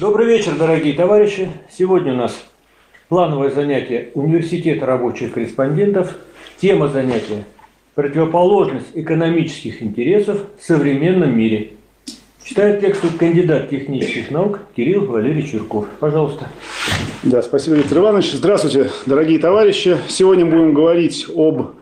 Добрый вечер, дорогие товарищи. Сегодня у нас плановое занятие Университета рабочих корреспондентов. Тема занятия – противоположность экономических интересов в современном мире. Читает текст кандидат технических наук Кирилл Валерьевич Юрков. Пожалуйста. Да, спасибо, Виктор Иванович. Здравствуйте, дорогие товарищи. Сегодня будем говорить об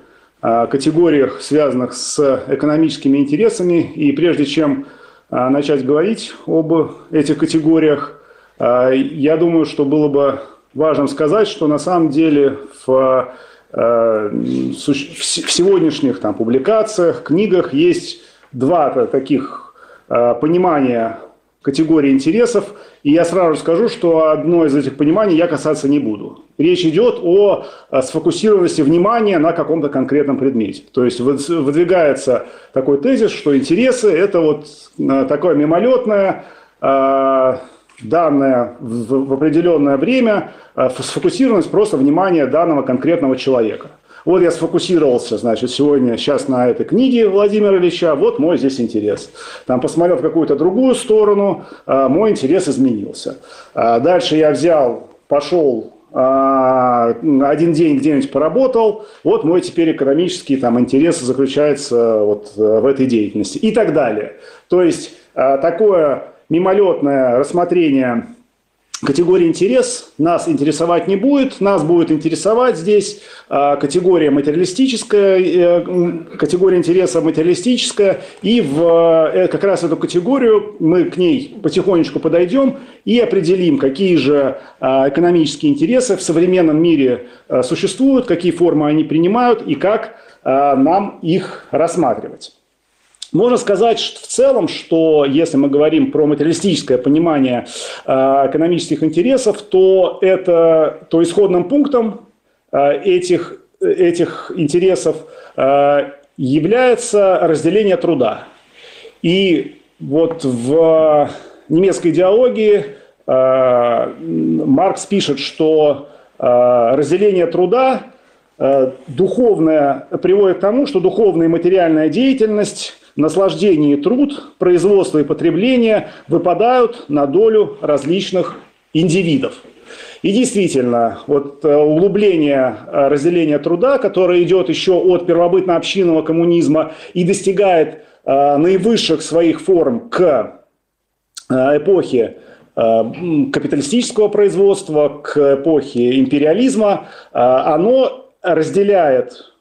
а, категориях, связанных с экономическими интересами. И прежде чем начать говорить об этих категориях, а, я думаю, что было бы важно сказать, что на самом деле в, а, в сегодняшних там, публикациях, книгах есть два таких понимания категории интересов. И я сразу скажу, что одно из этих пониманий я касаться не буду. Речь идет о сфокусированности внимания на каком-то конкретном предмете. То есть выдвигается такой тезис, что интересы – это вот э, такое мимолетное, э, данное в определенное время, э, сфокусированность просто внимания данного конкретного человека. Вот я сфокусировался, значит, сегодня, сейчас на этой книге Владимира Ильича, вот мой здесь интерес. Там посмотрел в какую-то другую сторону, а, мой интерес изменился. А, дальше я взял, пошел а, один день где-нибудь поработал, вот мой теперь экономический там, интерес заключается вот в этой деятельности и так далее. То есть такое мимолетное рассмотрение Категория интерес нас интересовать не будет. Нас будет интересовать здесь а, категория материалистическая, э, категория интереса материалистическая. И в э, как раз эту категорию мы к ней потихонечку подойдем и определим, какие же а, экономические интересы в современном мире а, существуют, какие формы они принимают и как нам их рассматривать. Можно сказать что в целом, что если мы говорим про материалистическое понимание э, экономических интересов, то это то исходным пунктом э, этих, этих интересов э, является разделение труда. И вот в немецкой идеологии Маркс пишет, что разделение труда духовное приводит к тому, что духовная и материальная деятельность наслаждение и труд, производство и потребление выпадают на долю различных индивидов. И действительно, вот э, углубление э, разделения труда, которое идет еще от первобытно-общинного коммунизма и достигает э, наивысших своих форм к эпохе капиталистического производства, к эпохе империализма, оно разделяет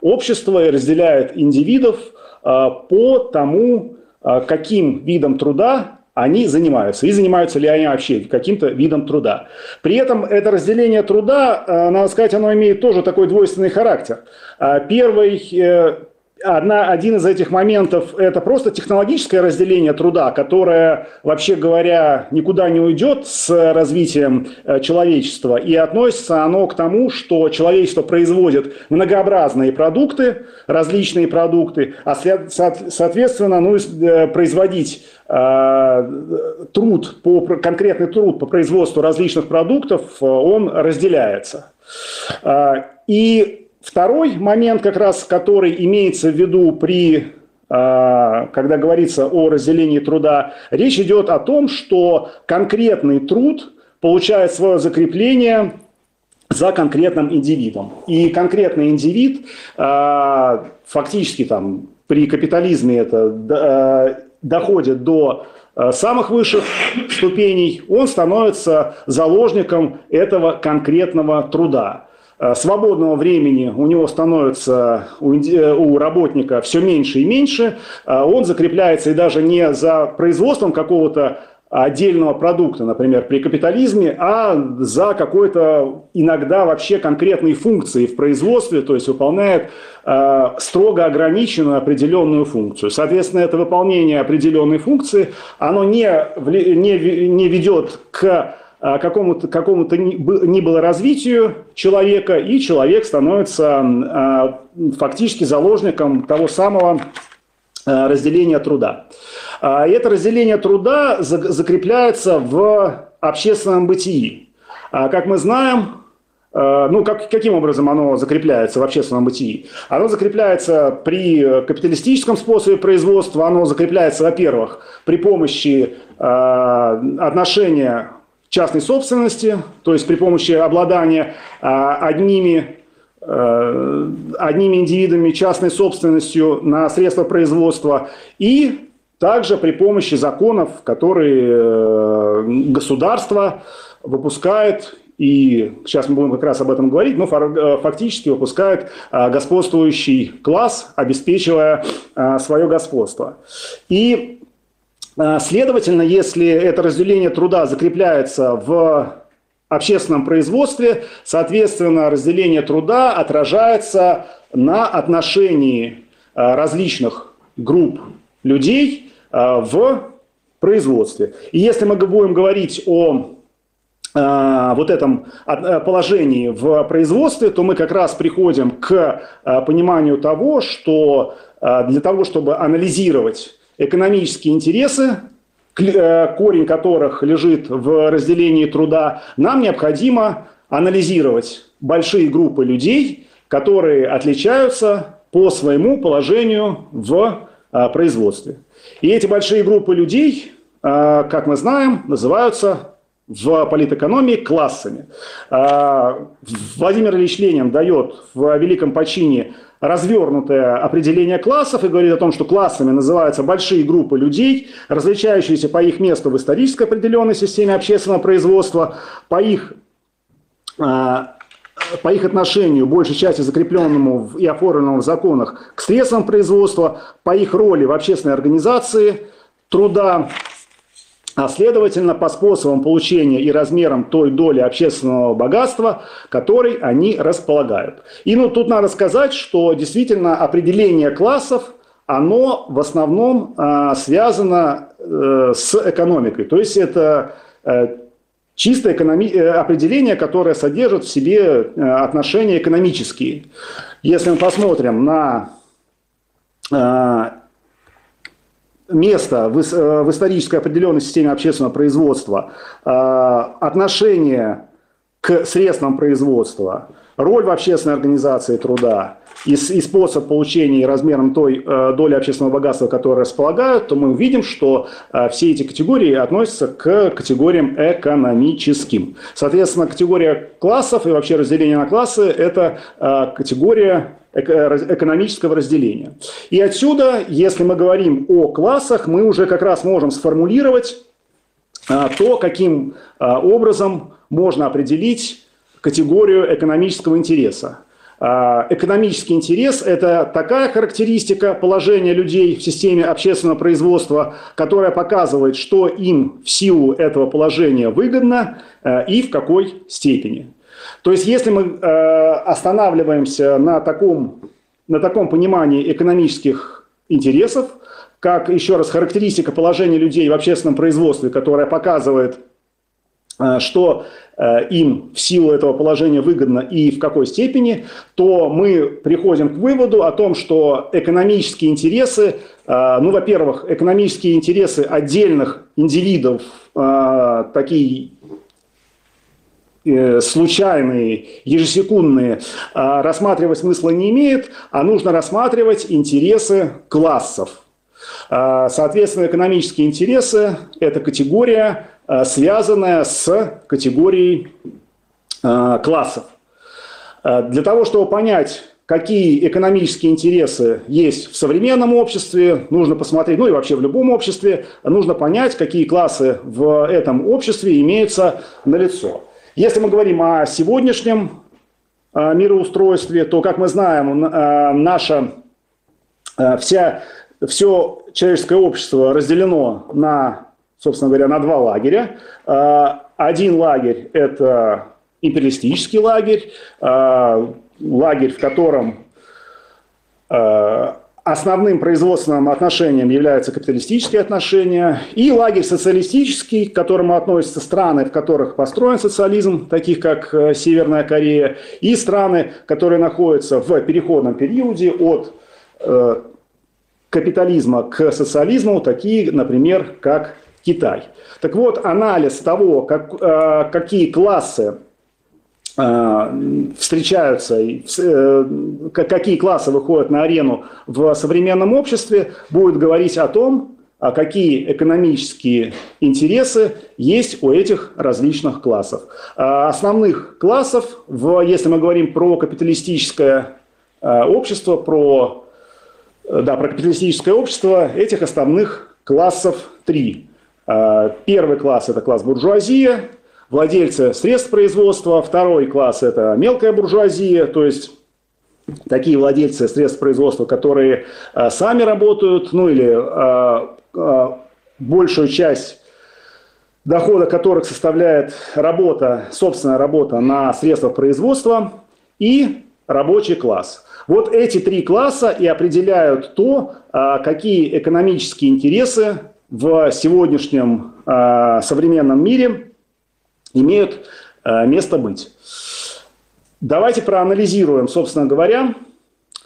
общество и разделяет индивидов по тому, а, каким видом труда они занимаются, и занимаются ли они вообще каким-то видом труда. При этом это разделение труда, а, надо сказать, оно имеет тоже такой двойственный характер. Первый, э, одна, один из этих моментов – это просто технологическое разделение труда, которое, вообще говоря, никуда не уйдет с развитием э, человечества. И относится оно к тому, что человечество производит многообразные продукты, различные продукты, а соответственно, ну, э, производить э, труд, по, конкретный труд по производству различных продуктов, он разделяется. И Второй момент, как раз, который имеется в виду при а, когда говорится о разделении труда, речь идет о том, что конкретный труд получает свое закрепление за конкретным индивидом. И конкретный индивид а, фактически там при капитализме это а, доходит до самых высших ступеней, он становится заложником этого конкретного труда. Э, свободного времени у него становится у, э, работника все меньше и меньше, э, он закрепляется и даже не за производством какого-то отдельного продукта, например, при капитализме, а за какой-то иногда вообще конкретные функции в производстве, то есть выполняет строго ограниченную определенную функцию. Соответственно, это выполнение определенной функции, оно не, не, не ведет к какому-то какому ни было развитию человека, и человек становится а, фактически заложником того самого а, разделения труда. И это разделение труда закрепляется в общественном бытии. Как мы знаем, ну, как, каким образом оно закрепляется в общественном бытии? Оно закрепляется при капиталистическом способе производства, оно закрепляется, во-первых, при помощи э, отношения частной собственности, то есть при помощи обладания э, одними, э, одними индивидами частной собственностью на средства производства и также при помощи законов, которые э, государство выпускает и сейчас мы будем как раз об этом говорить, но э, фактически выпускает э, господствующий класс, обеспечивая свое господство. И, следовательно, если это разделение труда закрепляется в общественном производстве, соответственно, разделение труда отражается на отношении различных групп людей в производстве. И если мы будем говорить о вот этом положении в производстве, то мы как раз приходим к пониманию того, что для того, чтобы анализировать экономические интересы, корень которых лежит в разделении труда, нам необходимо анализировать большие группы людей, которые отличаются по своему положению в производстве. И эти большие группы людей, как мы знаем, называются в политэкономии классами. Владимир Ильич Ленин дает в «Великом почине» развернутое определение классов и говорит о том, что классами называются большие группы людей, различающиеся по их месту в исторической определенной системе общественного производства, по их а, по их отношению, большей части закрепленному и оформленному в законах, к средствам производства, по их роли в общественной организации труда, а следовательно по способам получения и размерам той доли общественного богатства, которой они располагают. И ну, тут надо сказать, что действительно определение классов, оно в основном э, связано э, с экономикой. То есть это э, чисто экономи... Э, определение, которое содержит в себе э, отношения экономические. Если мы посмотрим на э, место в, э, в исторической определенной системе общественного производства, э, отношение к средствам производства, роль в общественной организации труда и, и способ получения размером той э, доли общественного богатства, которое располагают, то мы увидим, что э, все эти категории относятся к категориям экономическим. Соответственно, категория классов и вообще разделение на классы – это категория экономического разделения. И отсюда, если мы говорим о классах, мы уже как раз можем сформулировать а, то, каким а, образом можно определить категорию экономического интереса. А, экономический интерес – это такая характеристика положения людей в системе общественного производства, которая показывает, что им в силу этого положения выгодно и в какой степени. То есть, если мы э, останавливаемся на таком, на таком понимании экономических интересов, как, еще раз, характеристика положения людей в общественном производстве, которая показывает, э, что э, им в силу этого положения выгодно и в какой степени, то мы приходим к выводу о том, что экономические интересы, э, ну, во-первых, экономические интересы отдельных индивидов, такие случайные, ежесекундные, а рассматривать смысла не имеет, а нужно рассматривать интересы классов. А, соответственно, экономические интересы – это категория, а, связанная с категорией классов. Для того, чтобы понять, какие экономические интересы есть в современном обществе, нужно посмотреть, ну и вообще в любом обществе, нужно понять, какие классы в этом обществе имеются на лицо. Если мы говорим о сегодняшнем а, мироустройстве, то, как мы знаем, а, наша а, вся, все человеческое общество разделено на, собственно говоря, на два лагеря. Один лагерь – это империалистический лагерь, лагерь, в котором Основным производственным отношением являются капиталистические отношения и лагерь социалистический, к которому относятся страны, в которых построен социализм, таких как э, Северная Корея, и страны, которые находятся в переходном периоде от э, капитализма к социализму, такие, например, как Китай. Так вот, анализ того, как, э, какие классы встречаются, какие классы выходят на арену в современном обществе, будет говорить о том, а какие экономические интересы есть у этих различных классов. А основных классов, если мы говорим про капиталистическое а, общество, про, да, про капиталистическое общество, этих основных классов три. А, первый класс – это класс буржуазия, владельцы средств производства. Второй класс – это мелкая буржуазия, то есть такие владельцы средств производства, которые сами работают, ну или а, большую часть дохода которых составляет работа, собственная работа на средствах производства и рабочий класс. Вот эти три класса и определяют то, какие экономические интересы в сегодняшнем современном мире имеют место быть. Давайте проанализируем, собственно говоря,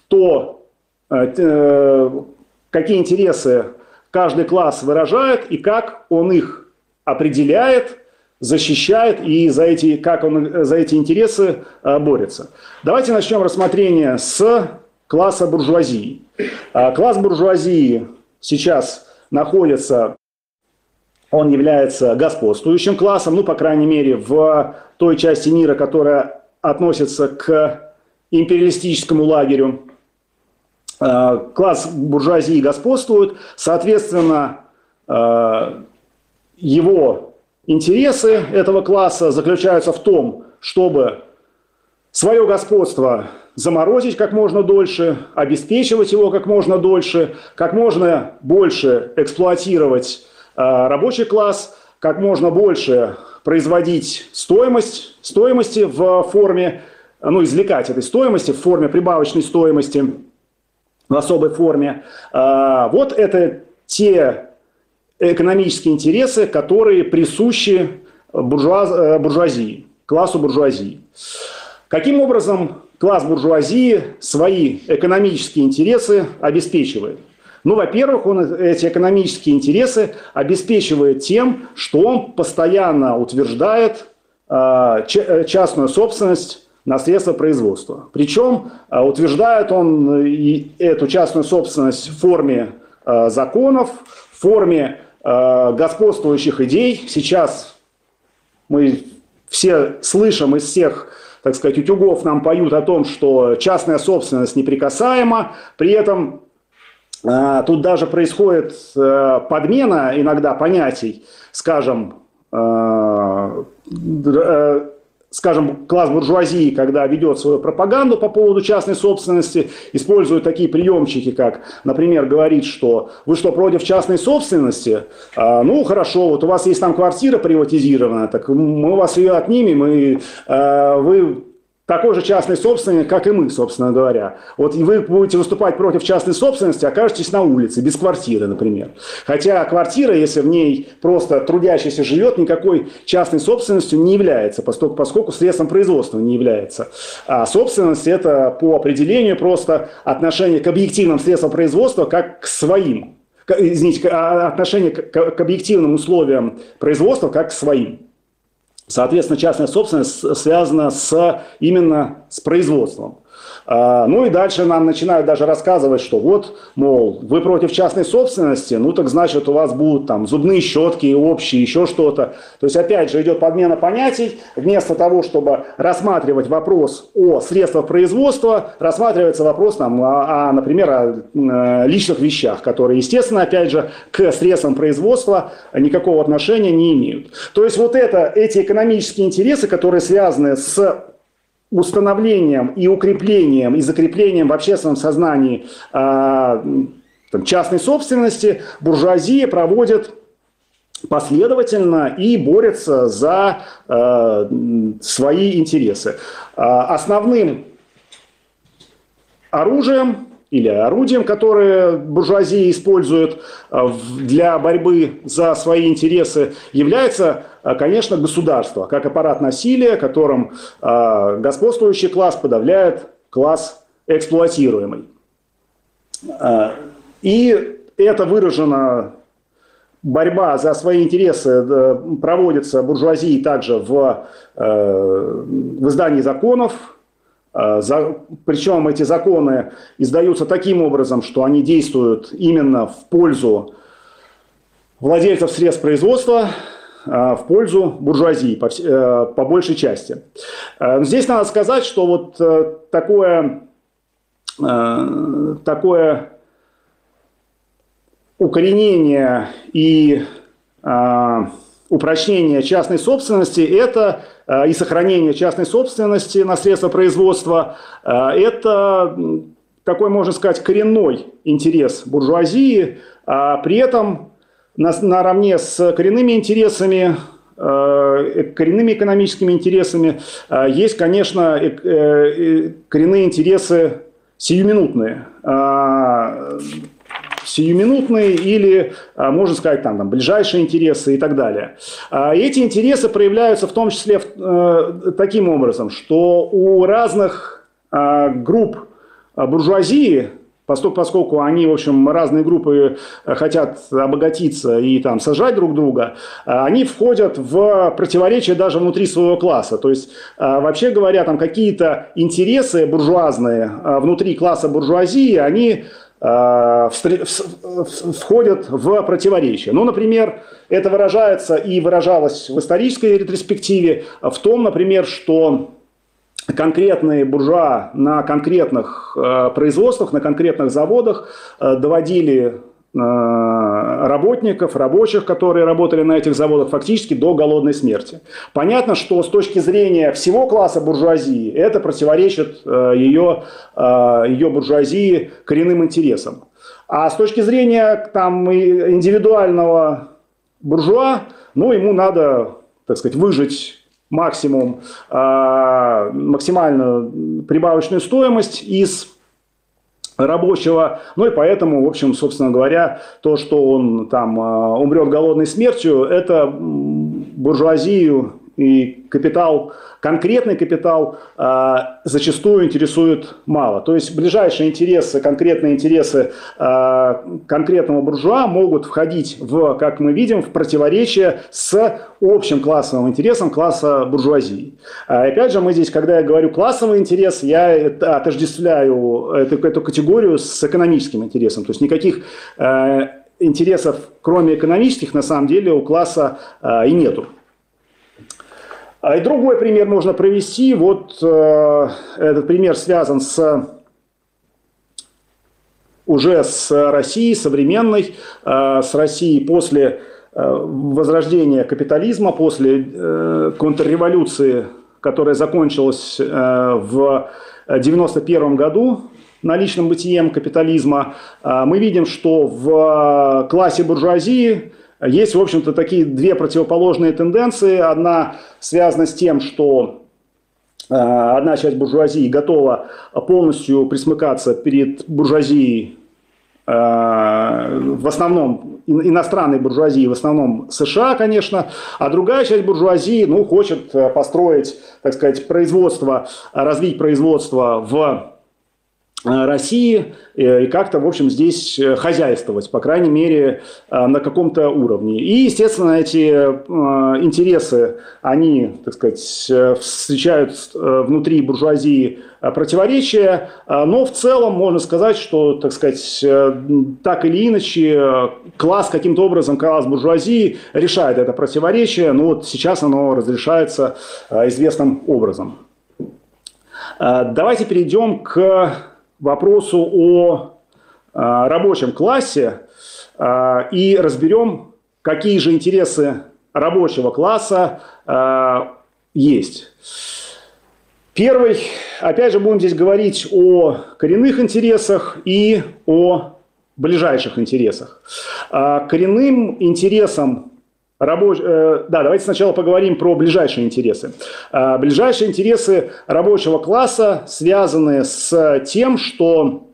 то, э, какие интересы каждый класс выражает и как он их определяет, защищает и за эти, как он за эти интересы э, борется. Давайте начнем рассмотрение с класса буржуазии. Э, класс буржуазии сейчас находится, он является господствующим классом, ну, по крайней мере, в той части мира, которая относится к империалистическому лагерю. Э, класс буржуазии господствует, соответственно, э, его интересы этого класса заключаются в том, чтобы свое господство заморозить как можно дольше, обеспечивать его как можно дольше, как можно больше эксплуатировать рабочий класс, как можно больше производить стоимость, стоимости в форме, ну, извлекать этой стоимости в форме прибавочной стоимости – в особой форме. А, вот это те экономические интересы, которые присущи буржуаз, э, буржуазии, классу буржуазии. Каким образом класс буржуазии свои экономические интересы обеспечивает? Ну, во-первых, он эти экономические интересы обеспечивает тем, что он постоянно утверждает а, э, частную собственность на средства производства. Причем а, утверждает он э, эту частную собственность в форме а, законов, в форме господствующих идей. Сейчас мы все слышим из всех так сказать, утюгов нам поют о том, что частная собственность неприкасаема, при этом тут даже происходит подмена иногда понятий, скажем, э, скажем, класс буржуазии, когда ведет свою пропаганду по поводу частной собственности, использует такие приемчики, как, например, говорит, что вы что, против частной собственности? А, ну, хорошо, вот у вас есть там квартира приватизированная, так мы вас ее отнимем, и а, вы такой же частный собственник, как и мы, собственно говоря. Вот вы будете выступать против частной собственности, окажетесь на улице, без квартиры, например. Хотя квартира, если в ней просто трудящийся живет, никакой частной собственностью не является, поскольку, поскольку средством производства не является. А собственность – это по определению просто отношение к объективным средствам производства как к своим. Извините, а, отношение к объективным условиям производства как к своим. Соответственно, частная собственность связана с, именно с производством. А, ну и дальше нам начинают даже рассказывать, что вот, мол, вы против частной собственности, ну так значит у вас будут там зубные щетки общие, еще что-то. То есть опять же идет подмена понятий. Вместо того, чтобы рассматривать вопрос о средствах производства, рассматривается вопрос, там, о, о, например, о э, личных вещах, которые, естественно, опять же, к средствам производства никакого отношения не имеют. То есть вот это, эти экономические интересы, которые связаны с установлением и укреплением и закреплением в общественном сознании э, там, частной собственности буржуазия проводит последовательно и борется за э, свои интересы. Э, основным оружием или орудием, которое буржуазия использует для борьбы за свои интересы, является, конечно, государство, как аппарат насилия, которым э, господствующий класс подавляет класс эксплуатируемый. И это выражено борьба за свои интересы проводится буржуазией также в, в издании законов, причем эти законы издаются таким образом, что они действуют именно в пользу владельцев средств производства, в пользу буржуазии по, по большей части. Здесь надо сказать, что вот такое, такое укоренение и э, упрочнение частной собственности это э, и сохранение частной собственности на средства производства э, это такой, можно сказать, коренной интерес буржуазии, а при этом на, наравне с коренными интересами э, коренными экономическими интересами есть, конечно, коренные интересы сиюминутные а, сиюминутные или, а, можно сказать, там, там, ближайшие интересы и так далее. А, эти интересы проявляются в том числе э, таким образом, что у разных групп буржуазии, поскольку они, в общем, разные группы э, хотят обогатиться и там сажать друг друга, они входят в противоречие даже внутри своего класса. То есть, вообще говоря, там какие-то интересы буржуазные внутри класса буржуазии, они Э, входят в противоречие. Ну, например, это выражается и выражалось в исторической ретроспективе в том, например, что конкретные буржуа на конкретных э, производствах, на конкретных заводах э, доводили Э, работников, рабочих, которые работали на этих заводах, фактически до голодной смерти. Понятно, что с точки зрения всего класса буржуазии это противоречит ее, э, ее буржуазии коренным интересам. А с точки зрения там, индивидуального буржуа, ну, ему надо, так сказать, выжить максимум, э, максимальную прибавочную стоимость из рабочего. Ну и поэтому, в общем, собственно говоря, то, что он там а, умрет голодной смертью, это буржуазию и капитал, конкретный капитал э, зачастую интересует мало. То есть ближайшие интересы, конкретные интересы э, конкретного буржуа могут входить в, как мы видим, в противоречие с общим классовым интересом класса буржуазии. А, опять же, мы здесь, когда я говорю классовый интерес, я отождествляю эту, эту категорию с экономическим интересом. То есть никаких э, интересов, кроме экономических, на самом деле у класса э, и нету. А и другой пример можно провести. Вот э, этот пример связан с уже с Россией современной, э, с Россией после э, возрождения капитализма, после э, контрреволюции, которая закончилась э, в 1991 году наличным бытием капитализма. Э, мы видим, что в классе буржуазии есть, в общем-то, такие две противоположные тенденции. Одна связана с тем, что э, одна часть буржуазии готова полностью присмыкаться перед буржуазией, э, в основном иностранной буржуазии, в основном США, конечно, а другая часть буржуазии ну, хочет э, построить, так сказать, производство, развить производство в России э, и как-то, в общем, здесь э, хозяйствовать, по крайней мере, на каком-то уровне. И, естественно, эти интересы, они, так сказать, встречают внутри буржуазии противоречия, но в целом можно сказать, что, так сказать, так или иначе, класс каким-то образом, класс буржуазии решает это противоречие, но вот сейчас оно разрешается известным образом. Давайте перейдем к вопросу о а, рабочем классе а, и разберем, какие же интересы рабочего класса а, есть. Первый, опять же, будем здесь говорить о коренных интересах и о ближайших интересах. Коренным интересом Рабоч... Э, да, давайте сначала поговорим про ближайшие интересы. Э, ближайшие интересы рабочего класса связаны с тем, что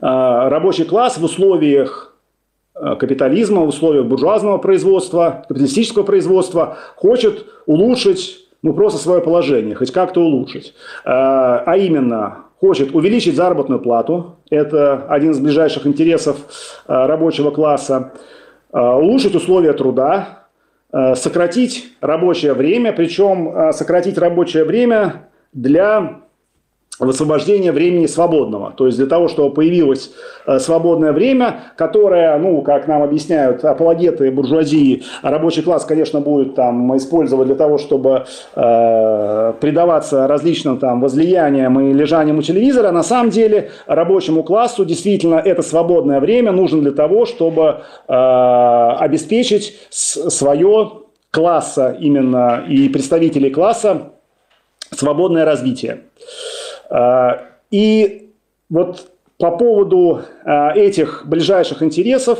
э, рабочий класс в условиях капитализма, в условиях буржуазного производства, капиталистического производства хочет улучшить ну, просто свое положение, хоть как-то улучшить. А именно, хочет увеличить заработную плату, это один из ближайших интересов рабочего класса, улучшить условия труда, сократить рабочее время, причем сократить рабочее время для высвобождение времени свободного. То есть для того, чтобы появилось э, свободное время, которое, ну, как нам объясняют апологеты буржуазии, рабочий класс, конечно, будет там использовать для того, чтобы э, предаваться различным там возлияниям и лежаниям у телевизора. На самом деле рабочему классу действительно это свободное время нужно для того, чтобы э, обеспечить свое класса именно и представителей класса свободное развитие. А, и вот по поводу а, этих ближайших интересов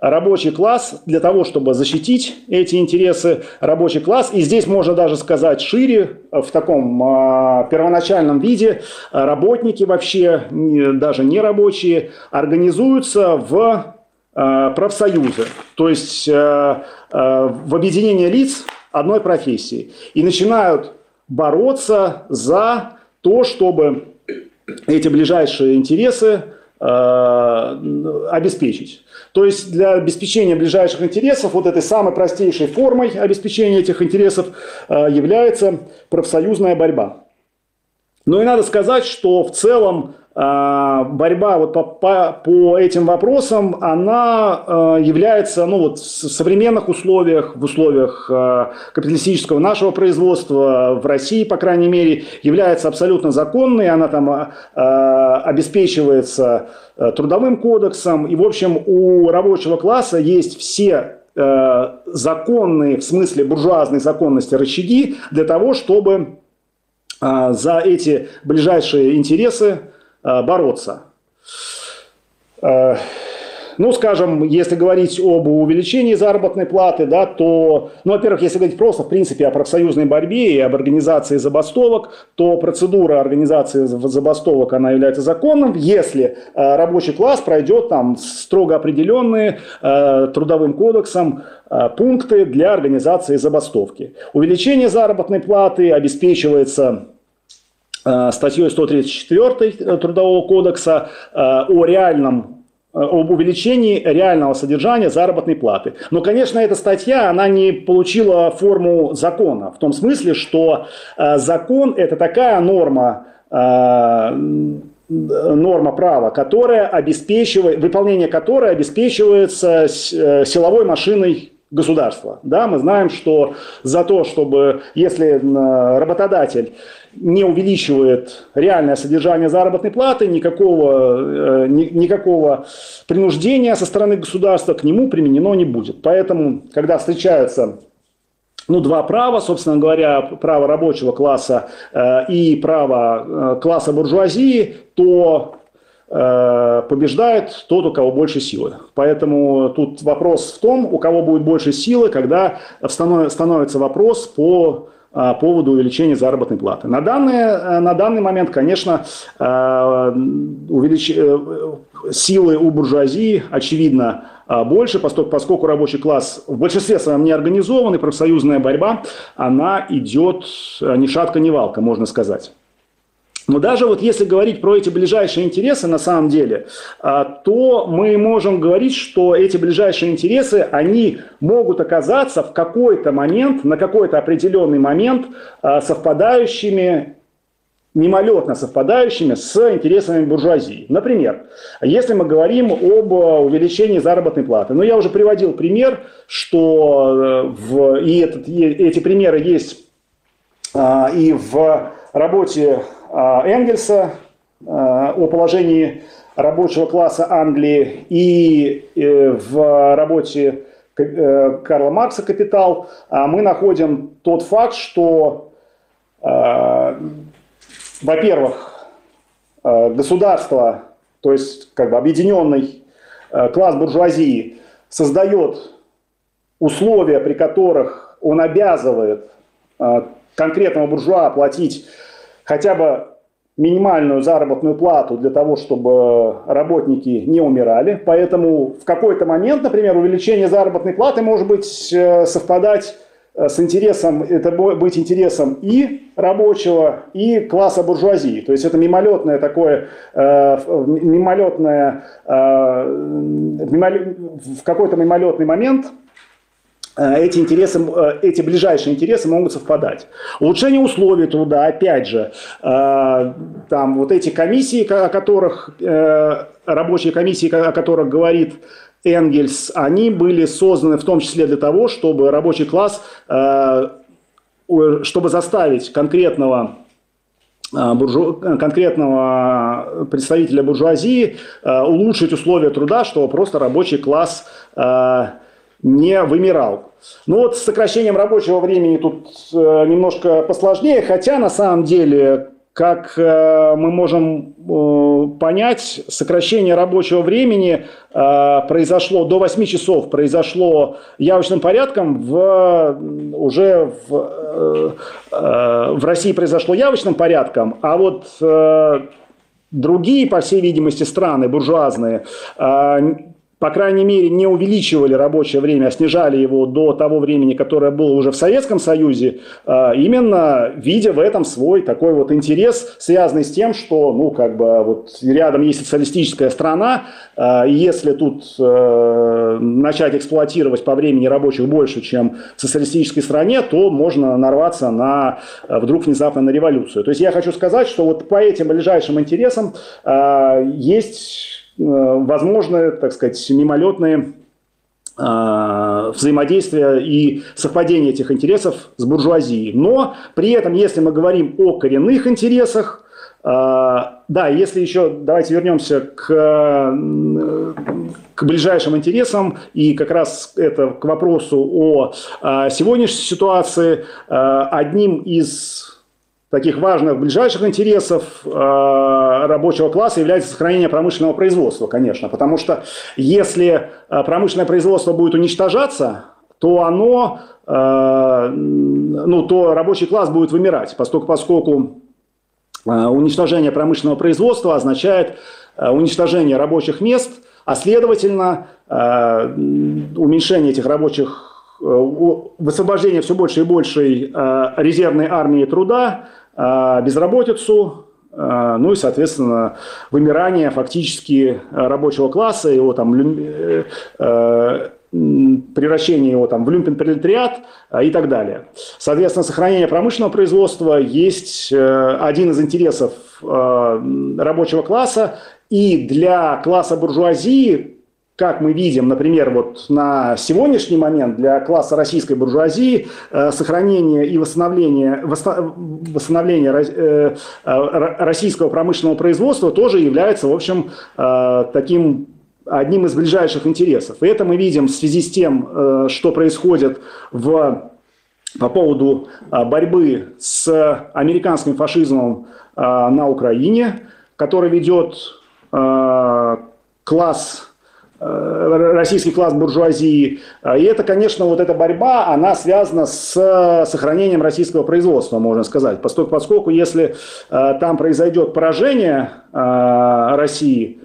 рабочий класс для того, чтобы защитить эти интересы, рабочий класс, и здесь можно даже сказать шире, в таком э, первоначальном виде, работники вообще, даже не рабочие, организуются в профсоюзы, то есть в объединение лиц одной профессии, и начинают бороться за то, чтобы эти ближайшие интересы э, обеспечить. То есть для обеспечения ближайших интересов вот этой самой простейшей формой обеспечения этих интересов э, является профсоюзная борьба. Но и надо сказать, что в целом борьба вот по, по, по этим вопросам, она а, является ну, вот в современных условиях, в условиях а, капиталистического нашего производства в России, по крайней мере, является абсолютно законной. Она там обеспечивается трудовым кодексом. И, в общем, у рабочего класса есть все законные, в смысле буржуазной законности, рычаги для того, чтобы за эти ближайшие интересы бороться. Э, ну, скажем, если говорить об увеличении заработной платы, да, то, ну, во-первых, если говорить просто, в принципе, о профсоюзной борьбе и об организации забастовок, то процедура организации забастовок, она является законным, если э, рабочий класс пройдет там строго определенные э, трудовым кодексом э, пункты для организации забастовки. Увеличение заработной платы обеспечивается Э, статьей 134 э, Трудового кодекса э, о реальном об увеличении реального содержания заработной платы. Но, конечно, эта статья, она не получила форму закона, в том смысле, что закон – это такая норма, норма права, которая обеспечивает, выполнение которой обеспечивается силовой машиной государства. Да, мы знаем, что за то, чтобы, если работодатель не увеличивает реальное содержание заработной платы, никакого, э, никакого принуждения со стороны государства к нему применено не будет. Поэтому, когда встречаются ну, два права, собственно говоря, право рабочего класса э, и право э, класса буржуазии, то Э, побеждает тот, у кого больше силы. Поэтому тут вопрос в том, у кого будет больше силы, когда становится вопрос по э, поводу увеличения заработной платы. На данный, э, на данный момент, конечно, увелич... силы у буржуазии, очевидно, больше, поскольку рабочий класс в большинстве своем не организован, и профсоюзная борьба, она идет ни шатка, ни валка, можно сказать. Но даже вот если говорить про эти ближайшие интересы на самом деле, а, то мы можем говорить, что эти ближайшие интересы, они могут оказаться в какой-то момент, на какой-то определенный момент а, совпадающими мимолетно совпадающими с интересами буржуазии. Например, если мы говорим об увеличении заработной платы. Ну, я уже приводил пример, что э, в, и, этот, и эти примеры есть а, и в работе а, Энгельса а, о положении рабочего класса Англии и э, в работе э, Карла Маркса «Капитал» а, мы находим тот факт, что, во-первых, государство, то есть как бы объединенный класс буржуазии создает условия, при которых он обязывает конкретного буржуа платить хотя бы минимальную заработную плату для того, чтобы работники не умирали. Поэтому в какой-то момент, например, увеличение заработной платы может быть э, совпадать Э, с интересом, это быть интересом и рабочего, и класса буржуазии. То есть это мимолетное такое, э, мимолетное, в какой-то мимолетный момент эти интересы, эти ближайшие интересы могут совпадать. Улучшение условий труда, опять же, там вот эти комиссии, о которых, рабочие комиссии, о которых говорит Энгельс, они были созданы в том числе для того, чтобы рабочий класс, э, чтобы заставить конкретного э, буржу... конкретного представителя буржуазии э, улучшить условия труда, чтобы просто рабочий класс не вымирал. Ну вот с сокращением рабочего времени тут немножко посложнее, хотя на самом деле как э, мы можем э, понять, сокращение рабочего времени э, произошло до 8 часов, произошло явочным порядком, в, уже в, в России произошло явочным порядком, а вот другие, по всей видимости, страны буржуазные по крайней мере, не увеличивали рабочее время, а снижали его до того времени, которое было уже в Советском Союзе, а, именно видя в этом свой такой вот интерес, связанный с тем, что, ну, как бы, вот рядом есть социалистическая страна, а, и если тут э, начать эксплуатировать по времени рабочих больше, чем в социалистической стране, то можно нарваться на, вдруг внезапно на революцию. То есть я хочу сказать, что вот по этим ближайшим интересам а, есть возможны, так сказать, мимолетные э, взаимодействия и совпадения этих интересов с буржуазией. Но при этом, если мы говорим о коренных интересах, э, да, если еще, давайте вернемся к, к ближайшим интересам и как раз это к вопросу о сегодняшней ситуации. Одним из таких важных ближайших интересов э, рабочего класса является сохранение промышленного производства, конечно. Потому что если э, промышленное производство будет уничтожаться, то оно, э, ну, то рабочий класс будет вымирать, поскольку, поскольку уничтожение промышленного производства означает уничтожение рабочих мест, а следовательно уменьшение этих рабочих высвобождение все больше и большей резервной армии труда, безработицу, а, ну и, соответственно, вымирание фактически рабочего класса, его там э, э, превращение его там в люмпен-пролетариат и так далее. Соответственно, сохранение промышленного производства есть э, один из интересов рабочего класса, и для класса буржуазии как мы видим, например, вот на сегодняшний момент для класса российской буржуазии э, сохранение и восстановление, восстановление э, российского промышленного производства тоже является, в общем, э, таким одним из ближайших интересов. И это мы видим в связи с тем, что происходит в, по поводу борьбы с американским фашизмом на Украине, который ведет класс Э, российский класс буржуазии. И это, конечно, вот эта борьба, она связана с сохранением российского производства, можно сказать. Поскольку, поскольку если э, там произойдет поражение э, России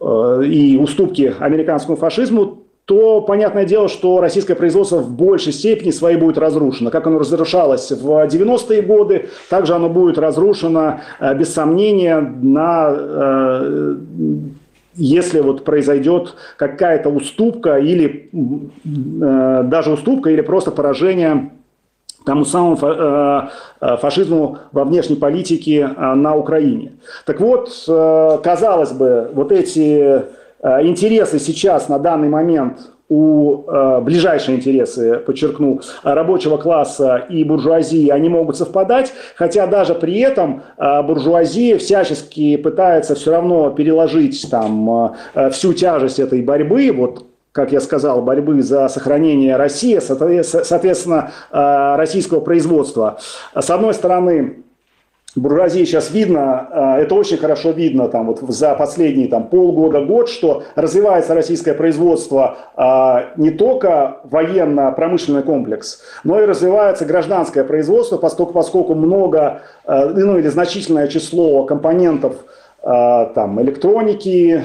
и уступки американскому фашизму, то понятное дело, что российское производство в большей степени своей будет разрушено. Как оно разрушалось в 90-е годы, также оно будет разрушено, без сомнения, на если вот произойдет какая-то уступка или э, даже уступка или просто поражение тому самому э, э, фашизму во внешней политике э, на Украине. Так вот, казалось бы, вот эти интересы сейчас на данный момент у э, ближайшие интересы, подчеркну, рабочего класса и буржуазии, они могут совпадать, хотя даже при этом э, буржуазия всячески пытается все равно переложить там э, всю тяжесть этой борьбы, вот как я сказал, борьбы за сохранение России, соответственно, э, российского производства. С одной стороны, буржуазии сейчас видно, э, это очень хорошо видно там, вот за последние там, полгода, год, что развивается российское производство э, не только военно-промышленный комплекс, но и развивается гражданское производство, поскольку, поскольку много, э, ну или значительное число компонентов там, электроники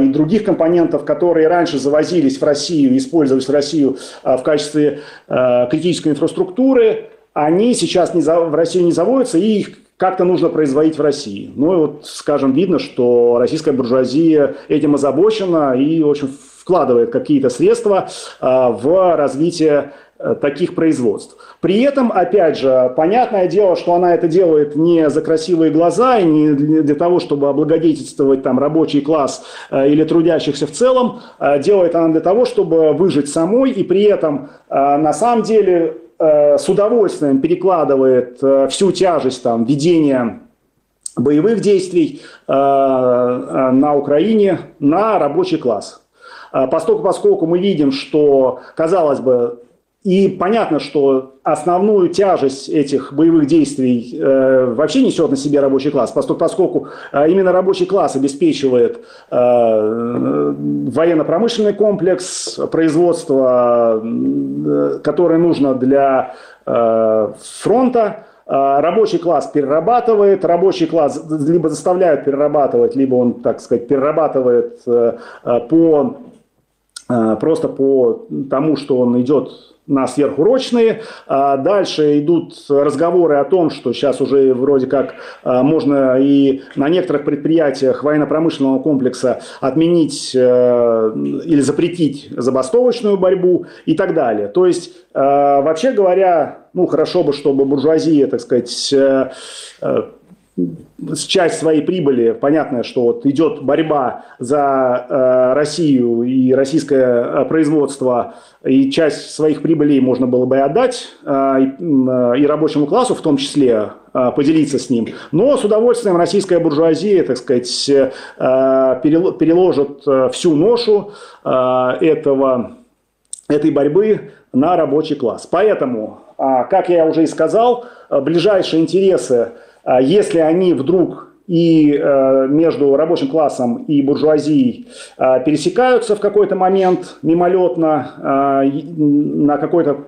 и других компонентов, которые раньше завозились в Россию, использовались в Россию в качестве критической инфраструктуры, они сейчас не за, в Россию не заводятся, и их как-то нужно производить в России. Ну и вот, скажем, видно, что российская буржуазия этим озабочена и, в общем, вкладывает какие-то средства в развитие Э, таких производств. При этом, опять же, понятное дело, что она это делает не за красивые глаза и не для того, чтобы облагодетельствовать там рабочий класс э, или трудящихся в целом. Э, делает она для того, чтобы выжить самой и при этом на самом деле с удовольствием перекладывает всю тяжесть там, ведения боевых действий на Украине на рабочий класс. Поскольку, поскольку мы видим, что, казалось бы, и понятно, что основную тяжесть этих боевых действий э, вообще несет на себе рабочий класс, поскольку, поскольку э, именно рабочий класс обеспечивает э, военно-промышленный комплекс, производство, э, которое нужно для э, фронта, э, Рабочий класс перерабатывает, рабочий класс либо заставляют перерабатывать, либо он, так сказать, перерабатывает э, по, просто по тому, что он идет на сверхурочные. А дальше идут разговоры о том, что сейчас уже вроде как а, можно и на некоторых предприятиях военно-промышленного комплекса отменить э, или запретить забастовочную борьбу и так далее. То есть, э, вообще говоря, ну хорошо бы, чтобы буржуазия, так сказать, э, часть своей прибыли, понятно, что вот идет борьба за э, Россию и российское э, производство, и часть своих прибылей можно было бы отдать э, и, э, и рабочему классу в том числе, э, поделиться с ним. Но с удовольствием российская буржуазия, так сказать, э, переложит всю ношу этого, этой борьбы на рабочий класс. Поэтому, э, как я уже и сказал, ближайшие интересы а если они вдруг и э, между рабочим классом и буржуазией э, пересекаются в какой-то момент мимолетно э, на какой-то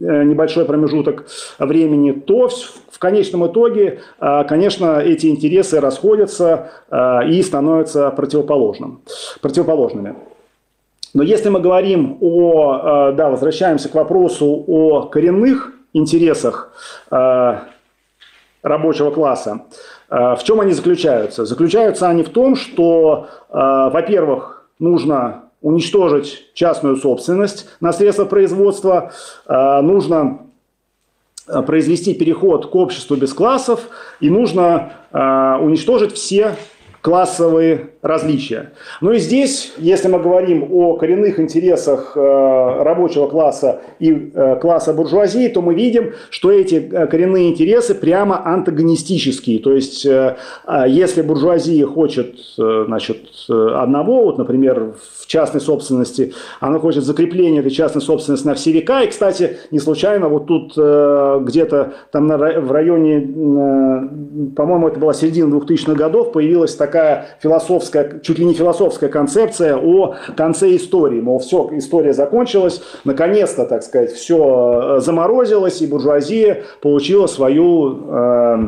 небольшой промежуток времени, то в конечном итоге, конечно, эти интересы расходятся и становятся противоположным, противоположными. Но если мы говорим о, да, возвращаемся к вопросу о коренных интересах рабочего класса. Э, в чем они заключаются? Заключаются они в том, что, э, во-первых, нужно уничтожить частную собственность на средства производства, э, нужно произвести переход к обществу без классов и нужно уничтожить все классовые различия. Ну и здесь, если мы говорим о коренных интересах э, рабочего класса и э, класса буржуазии, то мы видим, что эти э, коренные интересы прямо антагонистические. То есть, а если буржуазия хочет значит, одного, вот, например, в частной собственности, она хочет закрепления этой частной собственности на все века. И, кстати, не случайно вот тут где-то там в районе, по-моему, это была середина 2000-х годов, появилась такая философская, чуть ли не философская концепция о конце истории. Мол, все, история закончилась, наконец-то, так сказать, все э, заморозилось, и буржуазия получила свою, э,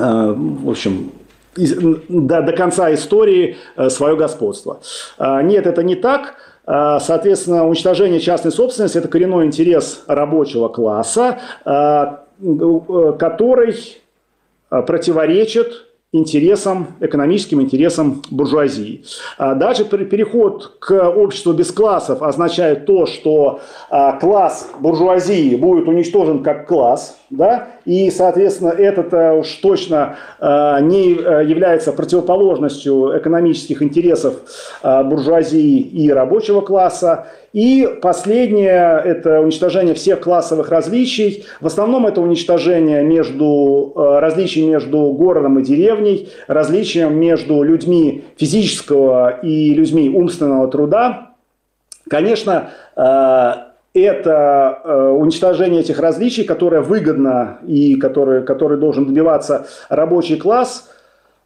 э, в общем, до, до конца истории э, свое господство. Э, нет, это не так. Соответственно, уничтожение частной собственности – это коренной интерес рабочего класса, который противоречит интересам, экономическим интересам буржуазии. А дальше переход к обществу без классов означает то, что а, класс буржуазии будет уничтожен как класс, да, и, соответственно, это уж точно а, не является противоположностью экономических интересов буржуазии и рабочего класса. И последнее – это уничтожение всех классовых различий. В основном это уничтожение между, э, различий между городом и деревней, различием между людьми физического и людьми умственного труда. Конечно, э, это э, уничтожение этих различий, которое выгодно и которое, который должен добиваться рабочий класс,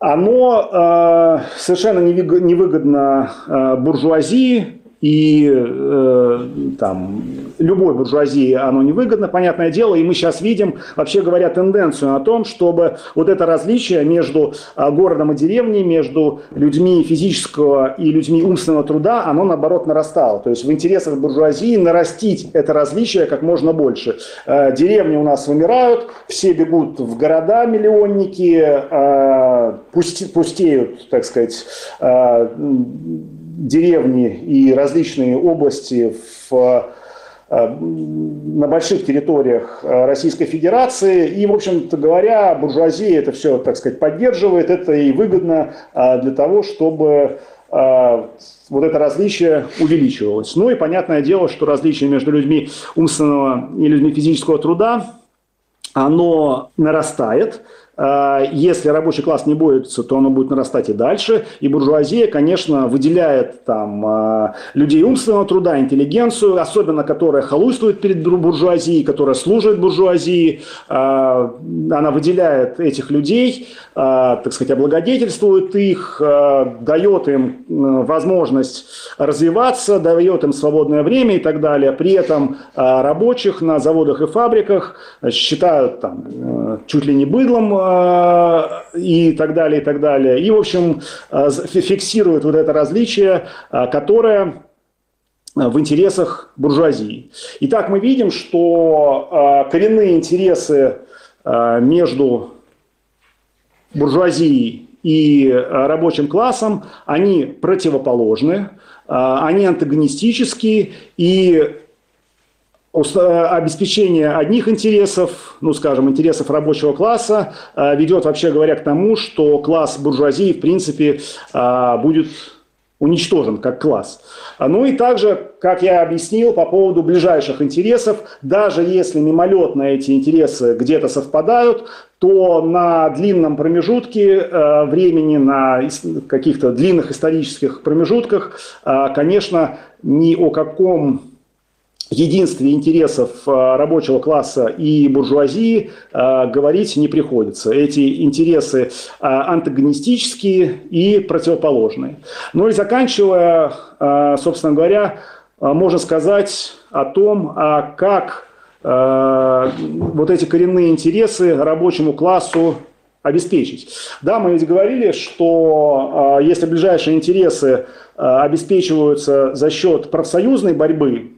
оно совершенно невыгодно буржуазии, и э, там, любой буржуазии оно невыгодно, понятное дело, и мы сейчас видим, вообще говоря, тенденцию о том, чтобы вот это различие между э, городом и деревней, между людьми физического и людьми умственного труда, оно наоборот нарастало. То есть в интересах буржуазии нарастить это различие как можно больше. Э, деревни у нас вымирают, все бегут в города миллионники, э, пустеют, так сказать, э, деревни и различные области в э, на больших территориях э, Российской Федерации. И, в общем-то говоря, буржуазия это все, так сказать, поддерживает. Это и выгодно для того, чтобы вот это различие увеличивалось. Ну и понятное дело, что различие между людьми умственного и людьми физического труда, оно нарастает. А, если рабочий класс не борется, то оно будет нарастать и дальше. И буржуазия, конечно, выделяет там а, людей умственного труда, интеллигенцию, особенно которая халуйствует перед буржуазией, которая служит буржуазии. А, она выделяет этих людей, так сказать, облагодетельствует их, дает им возможность развиваться, дает им свободное время и так далее. При этом рабочих на заводах и фабриках считают там чуть ли не быдлом Э, и так далее, и так далее. И, в общем, э, фиксирует вот это различие, э, которое в интересах буржуазии. Итак, мы видим, что коренные интересы между буржуазией и рабочим классом, они противоположны, они антагонистические, и обеспечение одних интересов, ну, скажем, интересов рабочего класса, э, ведет, вообще говоря, к тому, что класс буржуазии, в принципе, э, будет уничтожен как класс. Ну и также, как я объяснил, по поводу ближайших интересов, даже если мимолетно эти интересы где-то совпадают, то на длинном промежутке э, времени, на каких-то длинных исторических промежутках, конечно, ни о каком единстве интересов э, рабочего класса и буржуазии э, говорить не приходится. Эти интересы э, антагонистические и противоположные. Ну и заканчивая, собственно говоря, можно сказать о том, а как вот эти коренные интересы рабочему классу обеспечить. Да, мы ведь говорили, что если ближайшие интересы обеспечиваются за счет профсоюзной борьбы,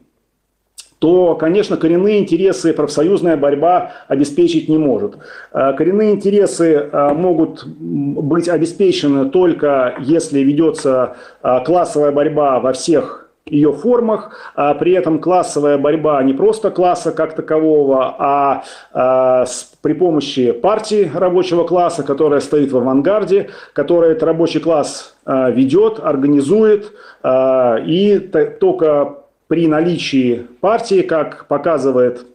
то, конечно, коренные интересы профсоюзная борьба обеспечить не может. Э, коренные интересы э, могут быть обеспечены только если ведется э, классовая борьба во всех ее формах, а при этом классовая борьба не просто класса как такового, а, а с, при помощи партии рабочего класса, которая стоит в авангарде, которая этот рабочий класс а, ведет, организует, а, и только при наличии партии, как показывает,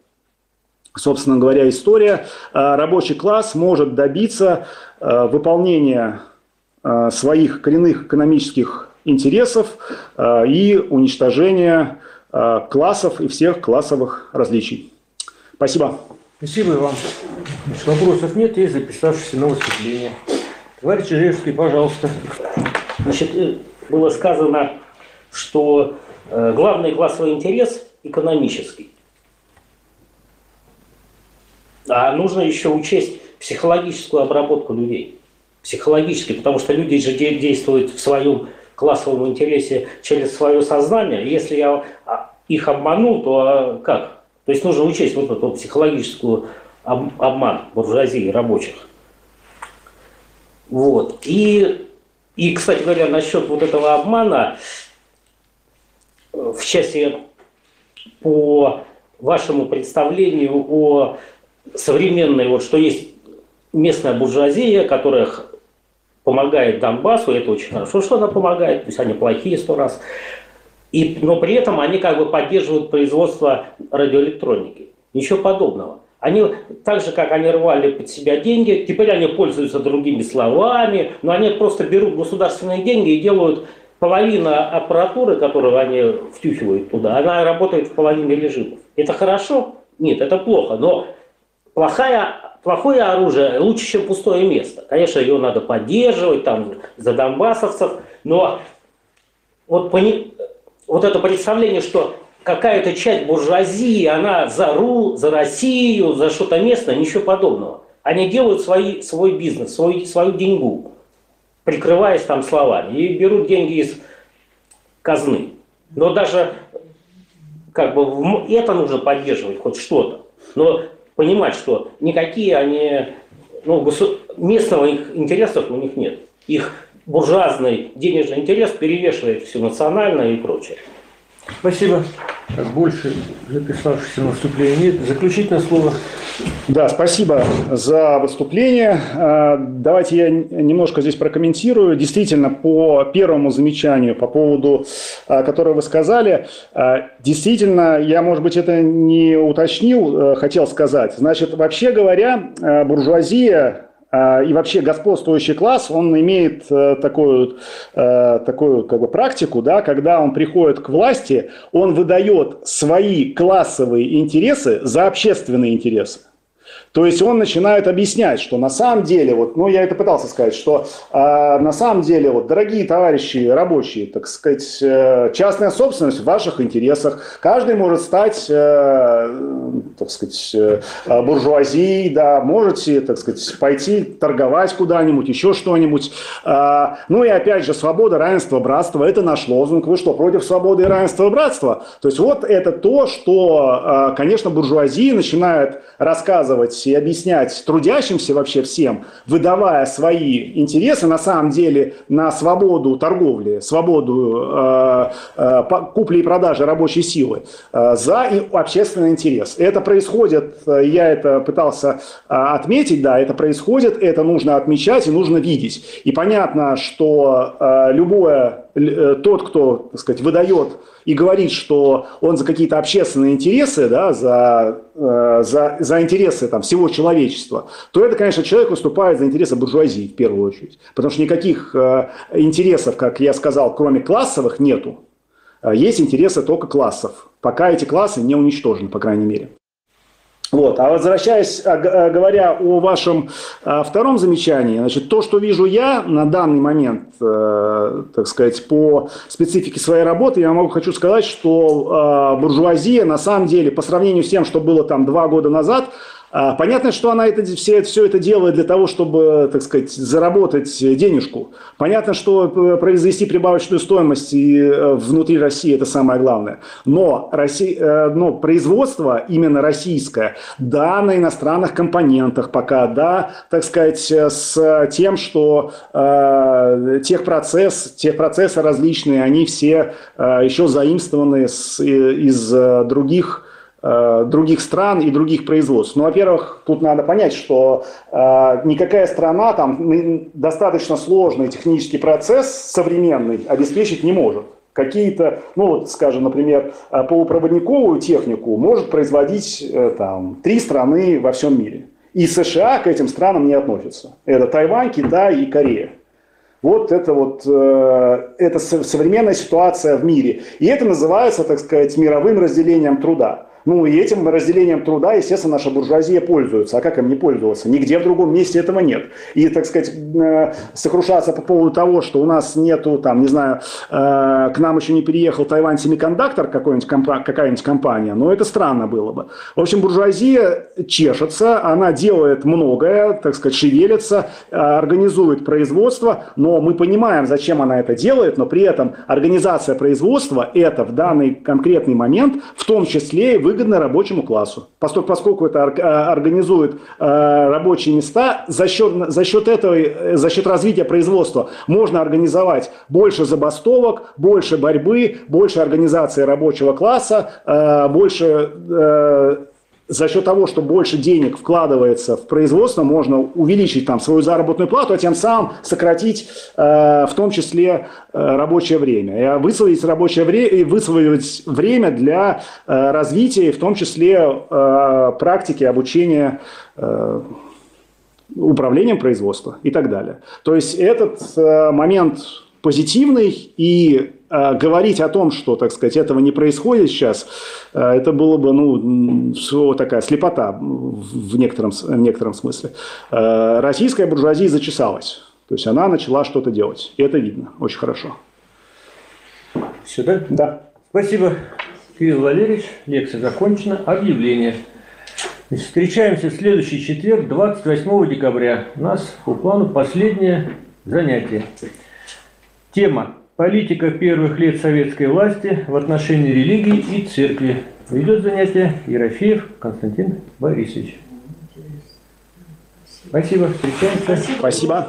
собственно говоря, история, э, рабочий класс может добиться э, выполнения э, своих коренных экономических интересов и уничтожения классов и всех классовых различий. Спасибо. Спасибо вам. Вопросов нет, есть записавшиеся на выступление. Товарищ Жиревский, пожалуйста. Значит, было сказано, что главный классовый интерес – экономический. А нужно еще учесть психологическую обработку людей. Психологически, потому что люди же действуют в своем классовом интересе через свое сознание. Если я а, их обманул, то а, как? То есть нужно учесть вот эту психологическую обман буржуазии рабочих. Вот. И, и, кстати говоря, насчет вот этого обмана, в части по вашему представлению о современной, вот что есть местная буржуазия, которая помогает Донбассу, это очень хорошо, что она помогает, пусть они плохие сто раз, и, но при этом они как бы поддерживают производство радиоэлектроники. Ничего подобного. Они, так же, как они рвали под себя деньги, теперь они пользуются другими словами, но они просто берут государственные деньги и делают половина аппаратуры, которую они втюхивают туда, она работает в половине режимов. Это хорошо? Нет, это плохо. Но плохая, плохое оружие лучше, чем пустое место. Конечно, ее надо поддерживать там, за донбассовцев, но вот пони... вот это представление, что какая-то часть буржуазии, она за РУ, за Россию, за что-то местное, ничего подобного. Они делают свои, свой бизнес, свой, свою деньгу, прикрываясь там словами, и берут деньги из казны. Но даже как бы это нужно поддерживать, хоть что-то. Но понимать, что никакие они, ну, местного их интересов у них нет. Их буржуазный денежный интерес перевешивает все национальное и прочее. Спасибо. Так, больше записавшихся на выступление нет. Заключительное слово. Да, спасибо за выступление. А, давайте я немножко здесь прокомментирую. Действительно, по первому замечанию, по поводу, а, которое вы сказали, а, действительно, я, может быть, это не уточнил, хотел сказать. Значит, вообще говоря, буржуазия и вообще господствующий класс, он имеет э, такую, э, такую как бы практику, да, когда он приходит к власти, он выдает свои классовые интересы за общественные интересы. То есть он начинает объяснять, что на самом деле, вот, ну я это пытался сказать, что э, на самом деле, вот, дорогие товарищи рабочие, так сказать, э, частная собственность в ваших интересах, каждый может стать, э, так сказать, э, буржуазией, да, можете, так сказать, пойти торговать куда-нибудь, еще что-нибудь. Э, ну и опять же, свобода, равенство, братство, это наш лозунг. Вы что, против свободы, равенства и братства? То есть вот это то, что, э, конечно, буржуазия начинает рассказывать и объяснять трудящимся вообще всем, выдавая свои интересы на самом деле на свободу торговли, свободу э, э, купли и продажи рабочей силы э, за и общественный интерес. Это происходит, э, я это пытался э, отметить, да, это происходит, это нужно отмечать и нужно видеть. И понятно, что э, любое, э, тот, кто, так сказать, выдает и говорит, что он за какие-то общественные интересы, да, за, э, за, за интересы там, всего человечества, то это, конечно, человек выступает за интересы буржуазии в первую очередь. Потому что никаких э, интересов, как я сказал, кроме классовых, нету. Э, есть интересы только классов, пока эти классы не уничтожены, по крайней мере. Вот. А возвращаясь, а, а, говоря о вашем а, втором замечании, значит, то, что вижу я на данный момент, э, так сказать, по специфике своей работы, я могу хочу сказать, что буржуазия на самом деле, по сравнению с тем, что было там два года назад, понятно, что она это, все, все это делает для того, чтобы, так сказать, заработать денежку. Понятно, что э, произвести прибавочную стоимость и э, внутри России – это самое главное. Но, Россия, э, но производство именно российское, да, на иностранных компонентах пока, да, так сказать, с тем, что э, техпроцесс, техпроцессы различные, они все э, еще заимствованы с, из других Э, других стран и других производств. Ну, во-первых, тут надо понять, что э, никакая страна там достаточно сложный технический процесс современный обеспечить не может. Какие-то, ну вот, скажем, например, э, полупроводниковую технику может производить э, там три страны во всем мире. И США к этим странам не относятся. Это Тайвань, Китай и Корея. Вот это вот э, это современная ситуация в мире. И это называется, так сказать, мировым разделением труда. Ну и этим разделением труда, естественно, наша буржуазия пользуется. А как им не пользоваться? Нигде в другом месте этого нет. И, так сказать, э, сокрушаться по поводу того, что у нас нету, там, не знаю, э, к нам еще не переехал Тайвань Семикондактор, какая-нибудь компания, но это странно было бы. В общем, буржуазия чешется, она делает многое, так сказать, шевелится, э, организует производство, но мы понимаем, зачем она это делает, но при этом организация производства – это в данный конкретный момент в том числе и выгодно рабочему классу. Поскольку, поскольку это э, организует э, рабочие места, за счет, за, счет этого, э, за счет развития производства можно организовать больше забастовок, больше борьбы, больше организации рабочего класса, больше за счет того, что больше денег вкладывается в производство, можно увеличить там свою заработную плату, а тем самым сократить э, в том числе э, рабочее время. И высвоить рабочее время высвоить время для э, развития, в том числе э, практики обучения э, управлением производства и так далее. То есть этот э, момент позитивный и а, говорить о том, что, так сказать, этого не происходит сейчас, а, это было бы, ну, такая слепота в некотором, в некотором смысле. А, российская буржуазия зачесалась. То есть она начала что-то делать. И это видно очень хорошо. Сюда? Да. Спасибо, Кирилл Валерьевич. Лекция закончена. Объявление. Встречаемся в следующий четверг, 28 декабря. У нас по плану последнее занятие. Тема «Политика первых лет советской власти в отношении религии и церкви». Ведет занятие Ерофеев Константин Борисович. Спасибо, встречаемся. Спасибо.